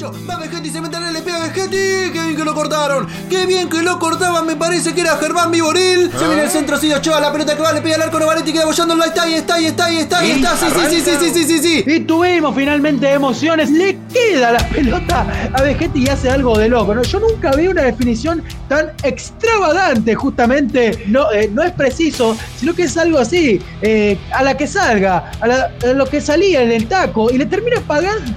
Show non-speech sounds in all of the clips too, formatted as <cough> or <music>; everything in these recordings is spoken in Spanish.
hecho. Va Vegetti, se meten le pega a Vegetti. Qué bien que lo cortaron. Qué bien que lo cortaban. Me parece que era Germán Viboril. Se viene el centro, sí, Ochoa. La pelota que va, le pega al arco Novaretti. Queda bollando. Ahí está, ahí está, ahí está, ahí está, ahí está. Sí, sí, sí, sí, sí, sí, sí, sí. Y tuvimos finalmente emociones. Le queda la pelota a Vegetti y hace algo de loco. ¿no? Yo nunca vi una definición tan extravagante, justamente. No, eh, no es preciso, sino que es algo así. eh, a la que salga, a, la- a lo que salía en el taco. Y le termina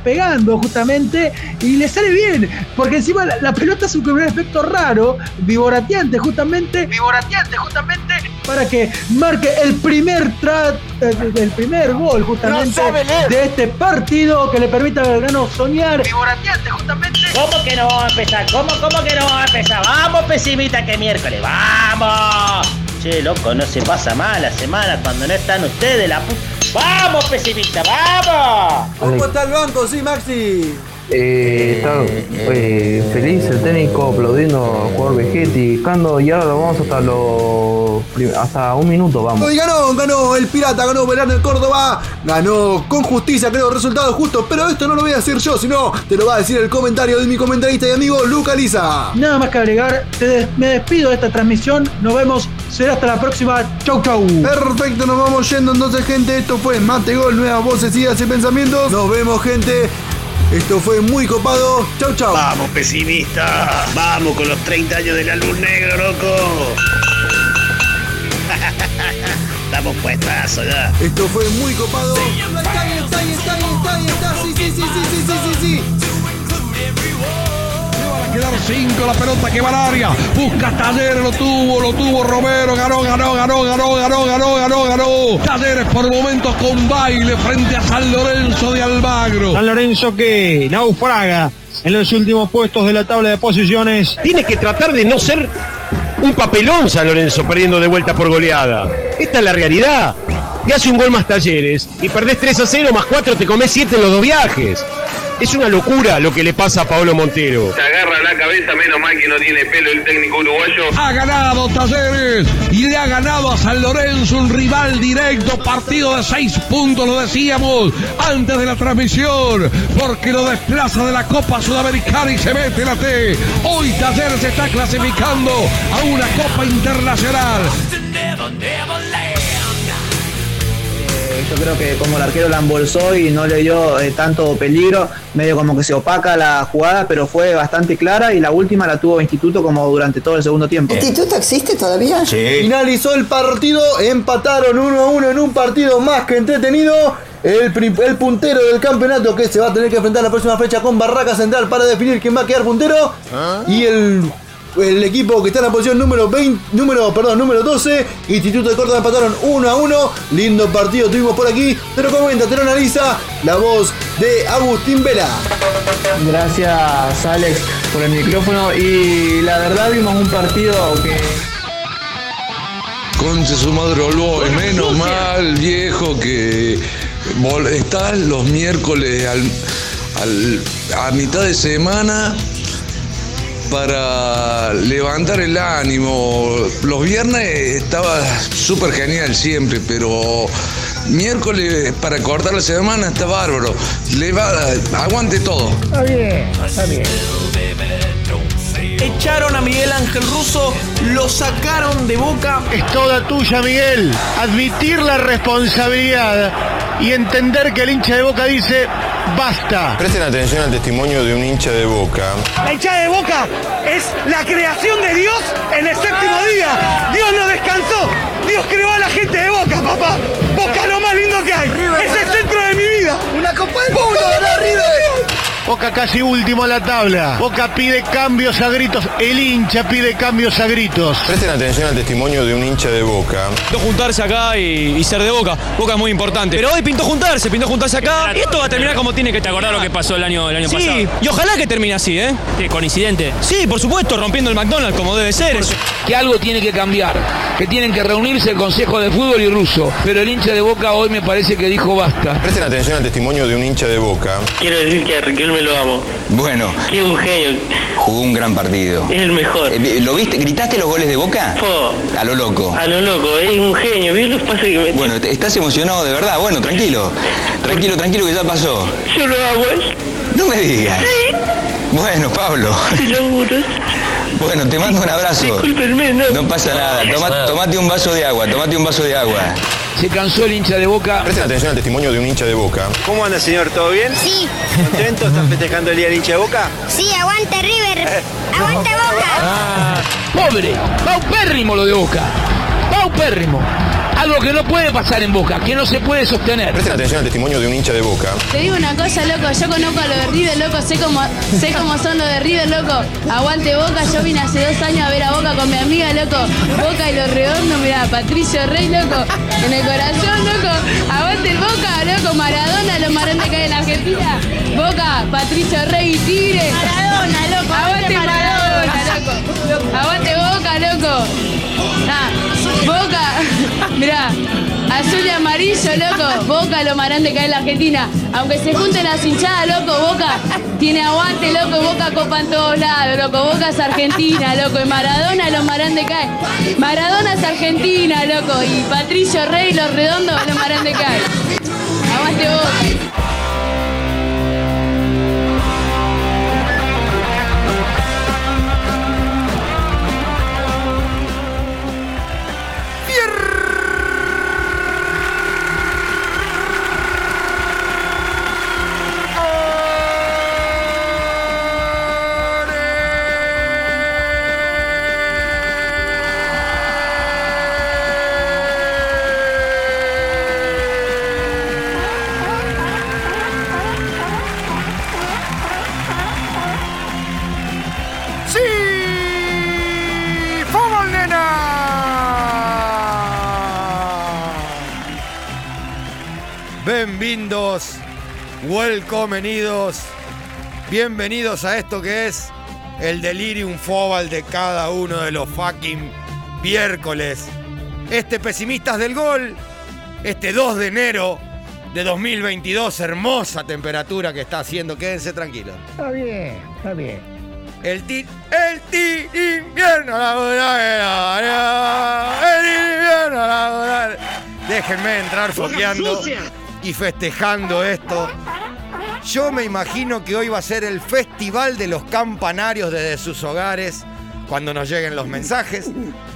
pegando justamente. Y le sale bien. Porque encima la, la pelota hace un efecto raro, vivorateante justamente. Vivorateante justamente. Para que marque el primer tra- el primer gol justamente de este partido que le permite a Belgrano soñar. Vivorateante justamente. ¿Cómo que no vamos a empezar? ¿Cómo, cómo que no vamos a empezar? Vamos, pesimista, que miércoles. ¡Vamos! Che, loco, no se pasa mal la semana cuando no están ustedes, la pu... ¡Vamos, pesimista, vamos! ¿Cómo está el banco? Sí, Maxi. Eh, está eh, feliz el técnico aplaudiendo al jugador Vegetti, Cando, y ahora lo vamos hasta los hasta un minuto vamos. Hoy ganó, ganó el Pirata, ganó Belgrano el Córdoba, ganó con justicia, creo, resultados justos, pero esto no lo voy a decir yo, sino te lo va a decir el comentario de mi comentarista y amigo Luca Lisa. Nada más que agregar, te des- me despido de esta transmisión. Nos vemos. Será hasta la próxima. Chau, chau. Perfecto, nos vamos yendo entonces, gente. Esto fue Mate Gol, nuevas voces, ideas y pensamientos. Nos vemos, gente. Esto fue muy copado. Chau, chau. Vamos, pesimista. Vamos con los 30 años de la luz negra, loco. <laughs> Estamos puestazos ya. Esto fue muy copado. Ahí está, ahí está, ahí está, ahí está, ahí está. Sí, sí, sí, sí, sí, sí, sí, sí. Quedar 5 la pelota que va al área. Busca Talleres, lo tuvo, lo tuvo Romero. Ganó, ganó, ganó, ganó, ganó, ganó, ganó, ganó. Talleres por momentos con baile frente a San Lorenzo de Almagro. San Lorenzo que naufraga en los últimos puestos de la tabla de posiciones. Tiene que tratar de no ser un papelón San Lorenzo perdiendo de vuelta por goleada. Esta es la realidad. Te hace un gol más talleres y perdés 3 a 0 más 4 te comés 7 en los dos viajes. Es una locura lo que le pasa a Pablo Montero. Se agarra la cabeza, menos mal que no tiene pelo el técnico uruguayo. Ha ganado Talleres y le ha ganado a San Lorenzo un rival directo, partido de seis puntos, lo decíamos antes de la transmisión, porque lo desplaza de la Copa Sudamericana y se mete en la T. Hoy Talleres se está clasificando a una Copa Internacional. Eh, Yo creo que como el arquero la embolsó y no le dio eh, tanto peligro, medio como que se opaca la jugada, pero fue bastante clara y la última la tuvo Instituto como durante todo el segundo tiempo. ¿Instituto existe todavía? Finalizó el partido, empataron 1 a 1 en un partido más que entretenido. El, puntero del campeonato que se va a tener que enfrentar la próxima fecha con Barraca Central para definir quién va a quedar puntero. Y el, el equipo que está en la posición número 20, número, perdón, número 12, Instituto de Córdoba empataron 1 a 1. Lindo partido tuvimos por aquí. Te lo comenta, te lo analiza la voz de Agustín Vela. Gracias Alex por el micrófono y la verdad vimos un partido que Conche su madre Olboy, menos mal, viejo, que estás los miércoles al- al- a mitad de semana para levantar el ánimo. Los viernes estaba súper genial siempre, pero miércoles para cortar la semana está bárbaro. Le va, aguante todo. Está bien, está bien. Echaron a Miguel Ángel Russo, lo sacaron de boca. Es toda tuya, Miguel. Admitir la responsabilidad y entender que el hincha de Boca dice basta. Presten atención al testimonio de un hincha de Boca. La hinchada de Boca es la creación de Dios en el séptimo día. Dios no descansó. Dios creó a la gente de Boca, papá. Boca lo más lindo que hay. Boca casi último en la tabla. Boca pide cambios a gritos. El hincha pide cambios a gritos. Presten atención al testimonio de un hincha de Boca. Pintó juntarse acá y, y ser de Boca. Boca es muy importante. Pero hoy pintó juntarse, pintó juntarse acá. Y esto va a terminar como tiene que ¿Te acordás lo que pasó el año, el año Sí, pasado? y ojalá que termine así, ¿eh? ¿Qué, coincidente? Sí, por supuesto, rompiendo el McDonald's como debe ser. Que algo tiene que cambiar, que tienen que reunirse el Consejo de Fútbol y Russo. Pero el hincha de Boca hoy me parece que dijo basta. Presten atención al testimonio de un hincha de Boca. Quiero decir que a Riquelme lo amo. Bueno, es un genio. jugó un gran partido. Es el mejor. Eh, ¿Lo viste? ¿Gritaste los goles de Boca? Po, A lo loco. a lo loco, es un genio. ¿Ves los pases que mete? Bueno, te- estás emocionado de verdad. Bueno, tranquilo. Tranquilo, tranquilo que ya pasó. Yo lo hago. No me digas. Sí. Bueno, Pablo. Bueno, te mando un abrazo. Discúlpenme, no. No pasa nada. Toma- tomate un vaso de agua, tomate un vaso de agua. Se cansó el hincha de Boca. Presten atención al testimonio de un hincha de Boca. ¿Cómo anda, señor? ¿Todo bien? Sí. ¿Contento? ¿Están festejando el día del hincha de Boca? Sí, aguante River. Aguante Boca. Pobre, paupérrimo lo de Boca. Paupérrimo. Algo que no puede pasar en Boca, que no se puede sostener. Presten atención al testimonio de un hincha de Boca. Te digo una cosa, loco, yo conozco a los de River, loco, sé cómo, sé cómo son los de River, loco. Aguante Boca, yo vine hace dos años a ver a Boca con mi amiga, loco. Boca y los redondos, mirá, Patricio Rey, loco. En el corazón, loco. Aguante el Boca, loco, Maradona, los marones que hay en la Argentina. Boca, Patricio Rey y Tigre. Maradona, loco. Aguante Maradona, loco. Aguante Boca, loco. Ah, Boca, <laughs> mirá, azul y amarillo, loco. Boca, lo marán de caer en la Argentina. Aunque se junten las hinchadas, loco, Boca tiene aguante, loco. Boca copa en todos lados, loco. Boca es Argentina, loco. Y Maradona, los marán de caer. Maradona es Argentina, loco. Y Patricio Rey, los redondos, los marán de caer. Aguante Boca. Bienvenidos, welcomenidos, bienvenidos a esto que es el delirium fobal de cada uno de los fucking miércoles. Este Pesimistas del Gol, este 2 de enero de 2022, hermosa temperatura que está haciendo, quédense tranquilos. Está bien, está bien. El ti, el ti invierno laboral, el invierno laboral. Déjenme entrar foqueando y festejando esto. Yo me imagino que hoy va a ser el festival de los campanarios desde sus hogares cuando nos lleguen los mensajes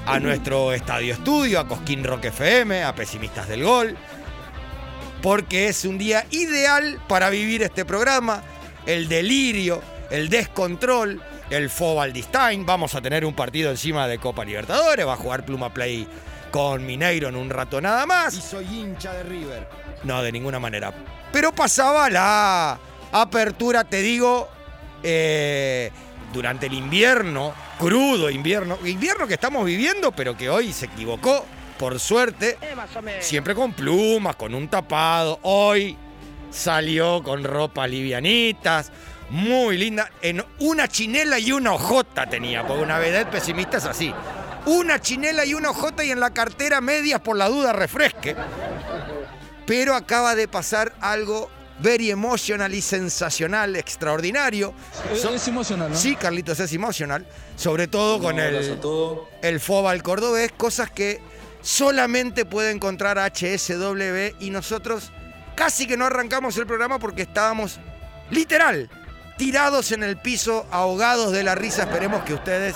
a nuestro estadio estudio, a Cosquín Rock FM, a Pesimistas del Gol, porque es un día ideal para vivir este programa, el delirio, el descontrol, el Fobaldistain. Vamos a tener un partido encima de Copa Libertadores, va a jugar Pluma Play con Mineiro en un rato nada más. Y soy hincha de River. No, de ninguna manera. Pero pasaba la apertura, te digo, eh, durante el invierno, crudo invierno, invierno que estamos viviendo, pero que hoy se equivocó, por suerte, siempre con plumas, con un tapado. Hoy salió con ropas livianitas, muy linda, en una chinela y una ojota tenía, porque una vedette pesimista es así. Una chinela y una ojota y en la cartera medias por la duda refresque. Pero acaba de pasar algo very emotional y sensacional, extraordinario. So- Es emocional, ¿no? Sí, Carlitos, es emocional. Sobre todo con el, el Fobal cordobés, cosas que solamente puede encontrar HSW y nosotros casi que no arrancamos el programa porque estábamos literal tirados en el piso, ahogados de la risa. Esperemos que ustedes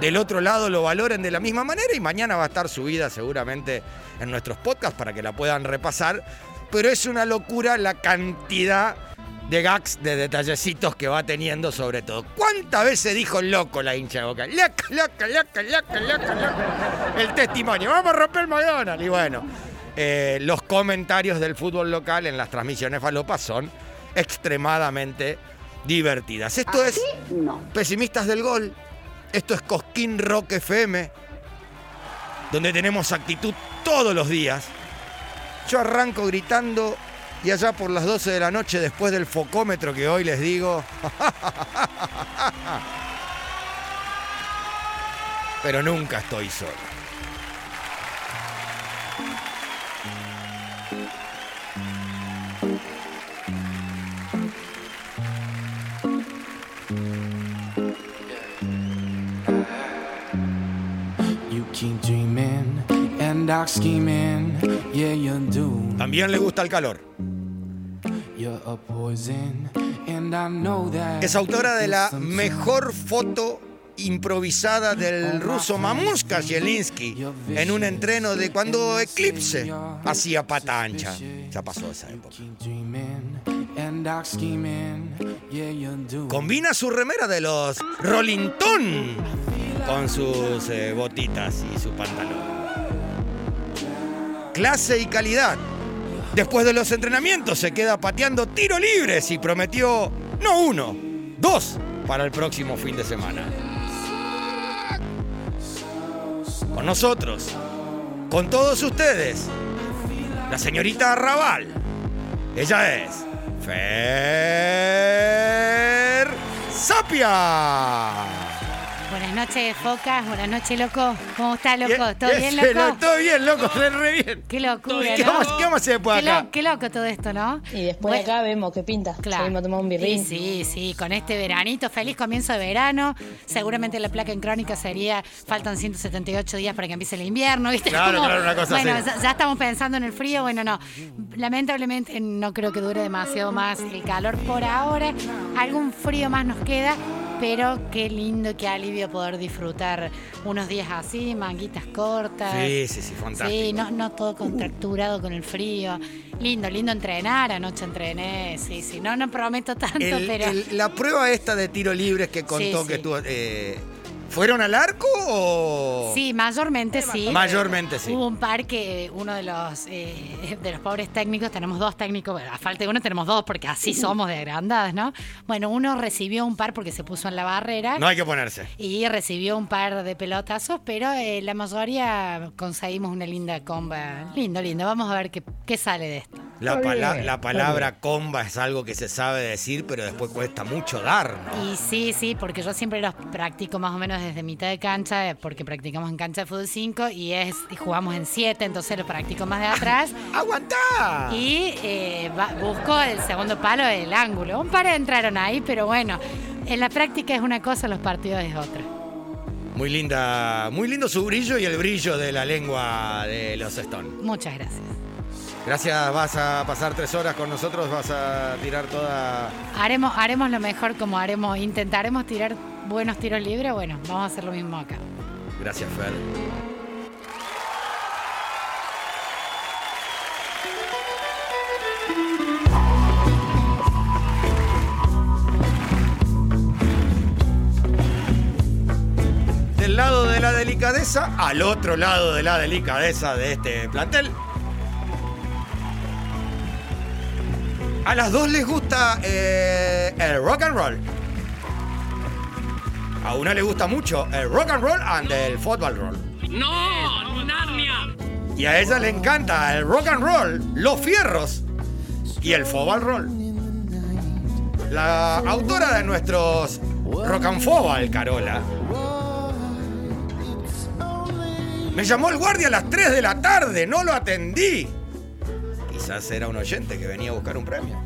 del otro lado lo valoren de la misma manera y mañana va a estar subida seguramente en nuestros podcasts para que la puedan repasar. Pero es una locura la cantidad de gags, de detallecitos que va teniendo sobre todo. ¿Cuántas veces dijo loco la hincha de boca? Loca, loca, loca, loca, loca, loca. El testimonio, vamos a romper el McDonald's. Y bueno, eh, los comentarios del fútbol local en las transmisiones falopas son extremadamente divertidas. Esto es Pesimistas del Gol. Esto es Cosquín Rock FM, donde tenemos actitud todos los días. Yo arranco gritando y allá por las 12 de la noche, después del focómetro que hoy les digo. <laughs> Pero nunca estoy solo. También le gusta el calor. Es autora de la mejor foto improvisada del ruso Mamushka Zielinski en un entreno de cuando Eclipse hacía pata ancha. Ya pasó esa época. Combina su remera de los Rolling Stone con sus eh, botitas y su pantalón. Clase y calidad. Después de los entrenamientos se queda pateando tiro libres y prometió no uno, dos para el próximo fin de semana. Con nosotros, con todos ustedes, la señorita Arrabal. Ella es Fer Sapia. Buenas noches, Focas. Buenas noches, loco. ¿Cómo está, loco? ¿Todo Bien, <laughs> loco? Todo bien, loco, re, re bien. Qué locura, ¿Qué ¿no? vamos, qué vamos a hacer después Qué, acá? lo- qué loco todo esto, ¿no? Y después acá vemos qué pinta. Claro. Salimos a tomar un birrín. Sí, sí, sí, con este veranito, feliz comienzo de verano. Seguramente la placa en crónica sería, faltan 178 días para que empiece el invierno, ¿viste? Claro, Como- claro, una cosa Bueno, así. ya, ya estamos pensando en el frío, bueno, no. Lamentablemente no creo que dure demasiado más el calor por ahora. Algún frío más nos queda. Pero qué lindo, qué alivio poder disfrutar unos días así, manguitas cortas. Sí, sí, sí, fantástico. Sí, no, no todo contracturado con el frío. Lindo, lindo entrenar, anoche entrené, sí, sí. No, no prometo tanto, El- pero... el- la prueba esta de tiro libres que contó Sí, que tú... eh, ¿Fueron al arco o...? Sí, mayormente sí. Mayormente sí. Hubo un par que uno de los eh, <laughs> de los pobres técnicos, tenemos dos técnicos, bueno, a falta de uno tenemos dos porque así <laughs> somos de agrandadas, ¿no? Bueno, uno recibió un par porque se puso en la barrera. No hay que ponerse. Y recibió un par de pelotazos, pero eh, la mayoría conseguimos una linda comba. Lindo, lindo. Vamos a ver qué, qué sale de esto. La, pala- la palabra comba es algo que se sabe decir, pero después cuesta mucho dar, ¿no? Y sí, sí, porque yo siempre los practico más o menos desde mitad de cancha, eh, porque practicamos en cancha de fútbol 5 y es y jugamos en 7, entonces los practico más de atrás. <laughs> ¡Aguantá! Y eh, va- busco el segundo palo del ángulo. Un par entraron ahí, pero bueno, en la práctica es una cosa, en los partidos es otra. Muy linda, muy lindo su brillo y el brillo de la lengua de los Stone. Muchas gracias. Gracias, vas a pasar tres horas con nosotros, vas a tirar toda... Haremos, haremos lo mejor como haremos, intentaremos tirar buenos tiros libres, bueno, vamos a hacer lo mismo acá. Gracias, Fer. Del lado de la delicadeza al otro lado de la delicadeza de este plantel. A las dos les gusta eh, el rock and roll. A una le gusta mucho el rock and roll and el football roll. ¡No! ¡Narnia! Y a ella le encanta el rock and roll, los fierros y el football roll. La autora de nuestros rock and football, Carola, me llamó el guardia a las 3 de la tarde, no lo atendí. Quizás era un oyente que venía a buscar un premio.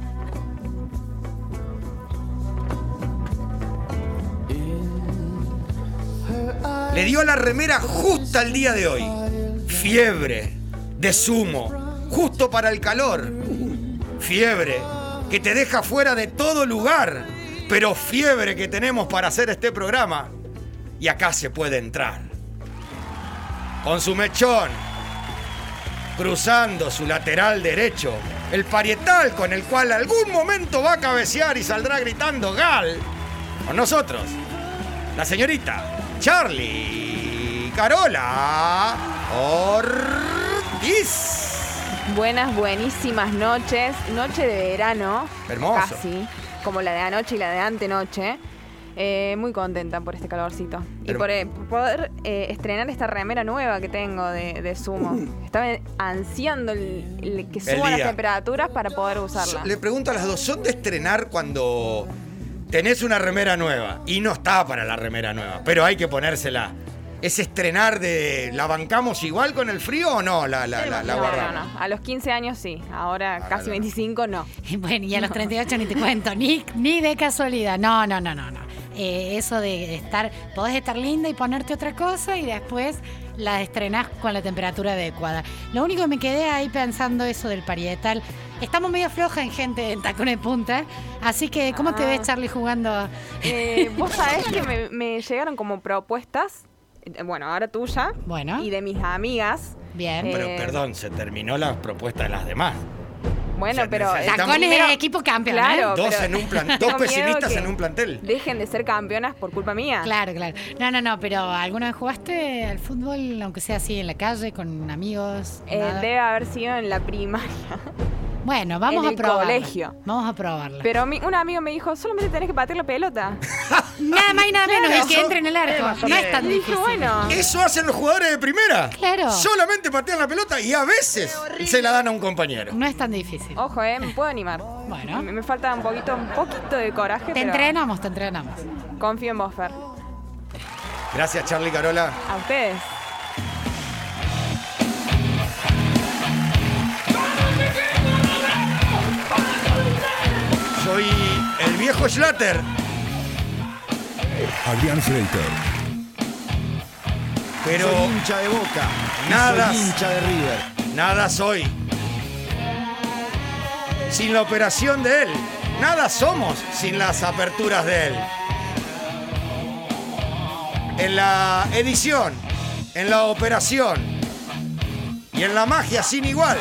Le dio la remera justa el día de hoy. Fiebre de zumo, justo para el calor. Fiebre que te deja fuera de todo lugar, pero fiebre que tenemos para hacer este programa. Y acá se puede entrar. Con su mechón, cruzando su lateral derecho, el parietal con el cual algún momento va a cabecear y saldrá gritando Gal. Con nosotros, la señorita Charlie Carola Ortiz. Buenas, buenísimas noches. Noche de verano. Hermoso. Casi. Como la de anoche y la de antenoche. Eh, muy contenta por este calorcito. Y por, eh, por poder eh, estrenar esta remera nueva que tengo de, de Sumo. <clears throat> Estaba ansiando el- el que suban las temperaturas para poder usarla. Le pregunto a las dos, ¿son de estrenar cuando tenés una remera nueva? Y no está para la remera nueva, pero hay que ponérsela. ¿Es estrenar de... ¿La bancamos igual con el frío o no? La, la, la, la no, guardamos. no, no. A los 15 años sí. Ahora casi 25 no. <laughs> Bueno, y a los 38 ni te cuento, ni, ni de casualidad. No, no, no, no, no. Eh, eso de estar, podés estar linda y ponerte otra cosa y después la estrenás con la temperatura adecuada. Lo único que me quedé ahí pensando eso del parietal. Estamos medio floja en gente en tacones de punta, así que ¿cómo te Ah. ves Charlie jugando? Eh, <laughs> Vos sabés que me, me llegaron como propuestas, eh, bueno, ahora tuya, bueno. y de mis amigas. Bien. Pero Eh, perdón, se terminó la propuesta de las demás. Bueno, O sea, pero... Tacones de equipo campeón, Claro, ¿eh? Dos, pero en un plan- <laughs> dos pesimistas en un plantel. Dejen de ser campeonas por culpa mía. Claro, claro. No, no, no, pero ¿alguna vez jugaste al fútbol, aunque sea así en la calle, con amigos? Eh, debe haber sido en la primaria. <laughs> Bueno, vamos en a el probarla. colegio. Vamos a probarla. Pero mi- un amigo me dijo, solamente tenés que patear la pelota. <laughs> Nada más y nada menos Claro. el que entre en el arco. No es tan difícil. bueno. Eso hacen los jugadores de primera. Claro. Solamente patean la pelota y a veces se la dan a un compañero. No es tan difícil. Ojo, eh, me puedo animar. Bueno. Me, me falta un poquito, un poquito de coraje, Te pero entrenamos, te entrenamos. confío en vos, Fer. Gracias, Charlie Carola. A ustedes. Soy el viejo Schlatter. Adrián Freiter. Pero Soy hincha de Boca. Nada. Soy hincha de River. nada soy. Sin la operación de él. Nada somos sin las aperturas de él. En la edición, en la operación y en la magia sin igual.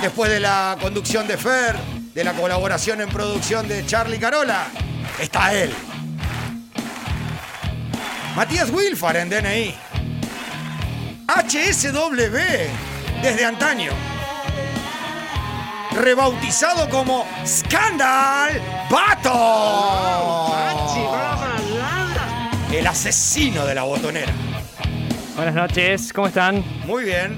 Después de la conducción de Fer, de la colaboración en producción de Charlie Carola, está él. Matías Wilfar en DNI. HSW desde antaño. Rebautizado como Scandal Bato. El asesino de la botonera. Buenas noches, ¿cómo están? Muy bien.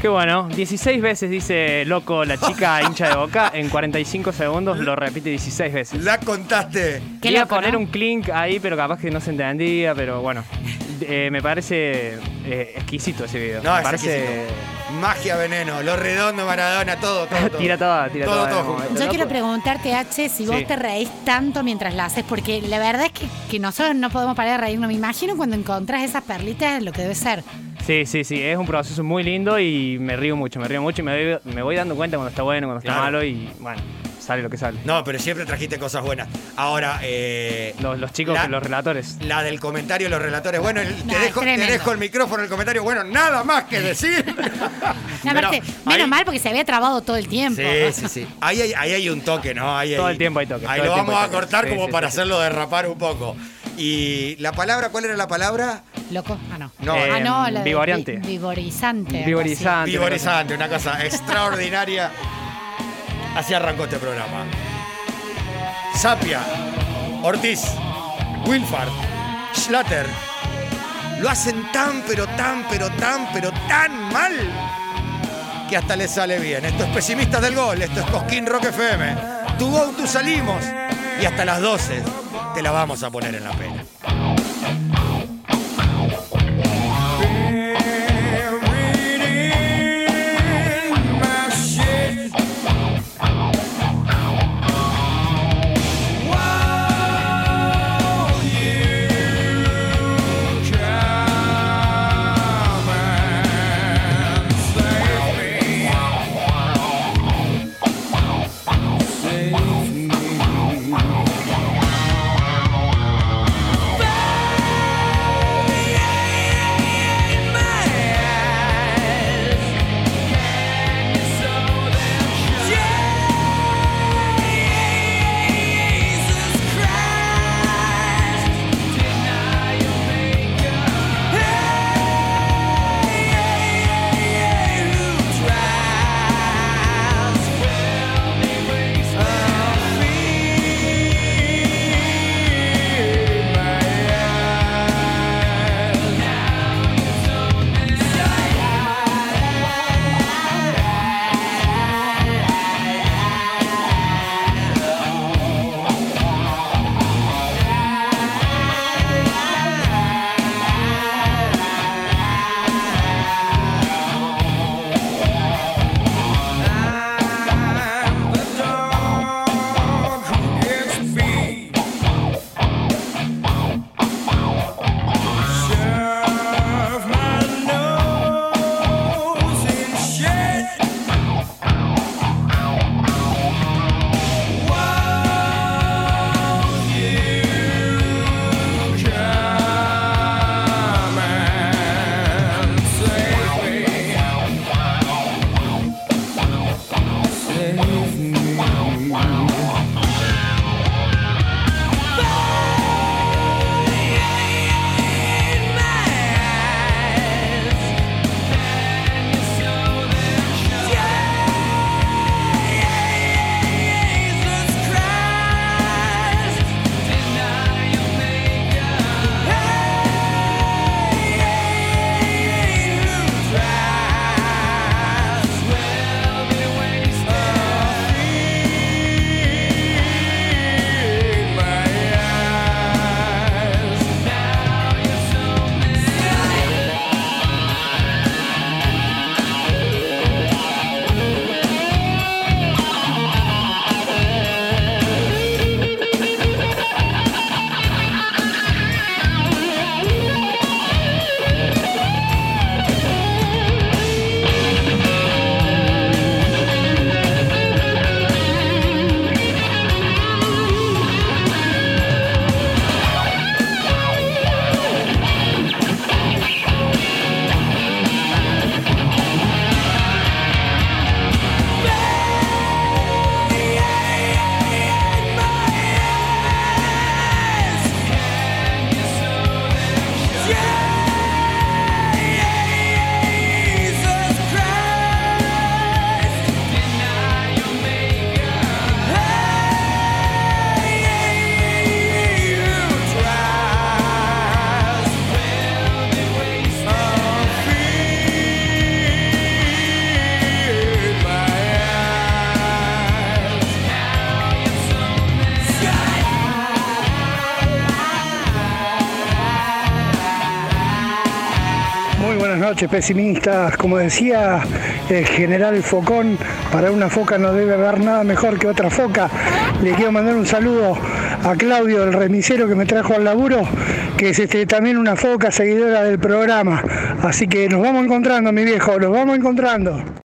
Qué bueno, 16 veces dice loco la chica <laughs> hincha de boca, en 45 segundos lo repite 16 veces. La contaste. Quería loco, poner ¿no? un clink ahí, pero capaz que no se entendía, pero bueno. Eh, me parece eh, exquisito ese video. No, me es parece. exquisito. Magia, veneno, lo redondo, Maradona, todo, todo. todo. tira <laughs> toda, tira Todo, toda. todo junto. momento. Yo quiero preguntarte, H, si vos Sí. te reís tanto mientras la haces, porque la verdad es que, que nosotros no podemos parar de reírnos. Me imagino cuando encontrás esas perlitas lo que debe ser. Sí, sí, sí, es un proceso muy lindo y me río mucho, me río mucho y me voy, me voy dando cuenta cuando está bueno, cuando está Claro. malo y bueno, sale lo que sale. No, pero siempre trajiste cosas buenas. Ahora, eh, Los, los chicos, La- los relatores. la del comentario, los relatores. Bueno, el- te, dejo, te tremendo. dejo el micrófono, el comentario. Bueno, nada más que decir. <laughs> No, <laughs> aparte, Pero menos ahí- mal porque se había trabado todo el tiempo. Sí, sí, sí. Ahí hay, ahí hay un toque, ¿no? Ahí Todo el tiempo hay toque, Ahí todo lo el tiempo vamos hay a toque. cortar Sí, como sí, para sí, hacerlo derrapar un poco. Y la palabra, ¿cuál era la palabra? Loco, ah, no. No, Eh, ah, no, la de vigoreante. vi- vigorizante. Vigorizante. Vigorizante, una cosa extraordinaria. Así arrancó este programa. Sapia, Ortiz, Wilfard, Schlatter. Lo hacen tan, pero tan, pero tan, pero tan mal que hasta les sale bien. Esto es Pesimistas del Gol, esto es Cosquín Rock FM. Tu go, tu salimos. Y hasta las 12 te la vamos a poner en la pena. Noches, pesimistas. Como decía el general Focón, para una foca no debe haber nada mejor que otra foca. Le quiero mandar un saludo a Claudio, el remisero que me trajo al laburo, que es este, también una foca seguidora del programa. Así que nos vamos encontrando, mi viejo, nos vamos encontrando.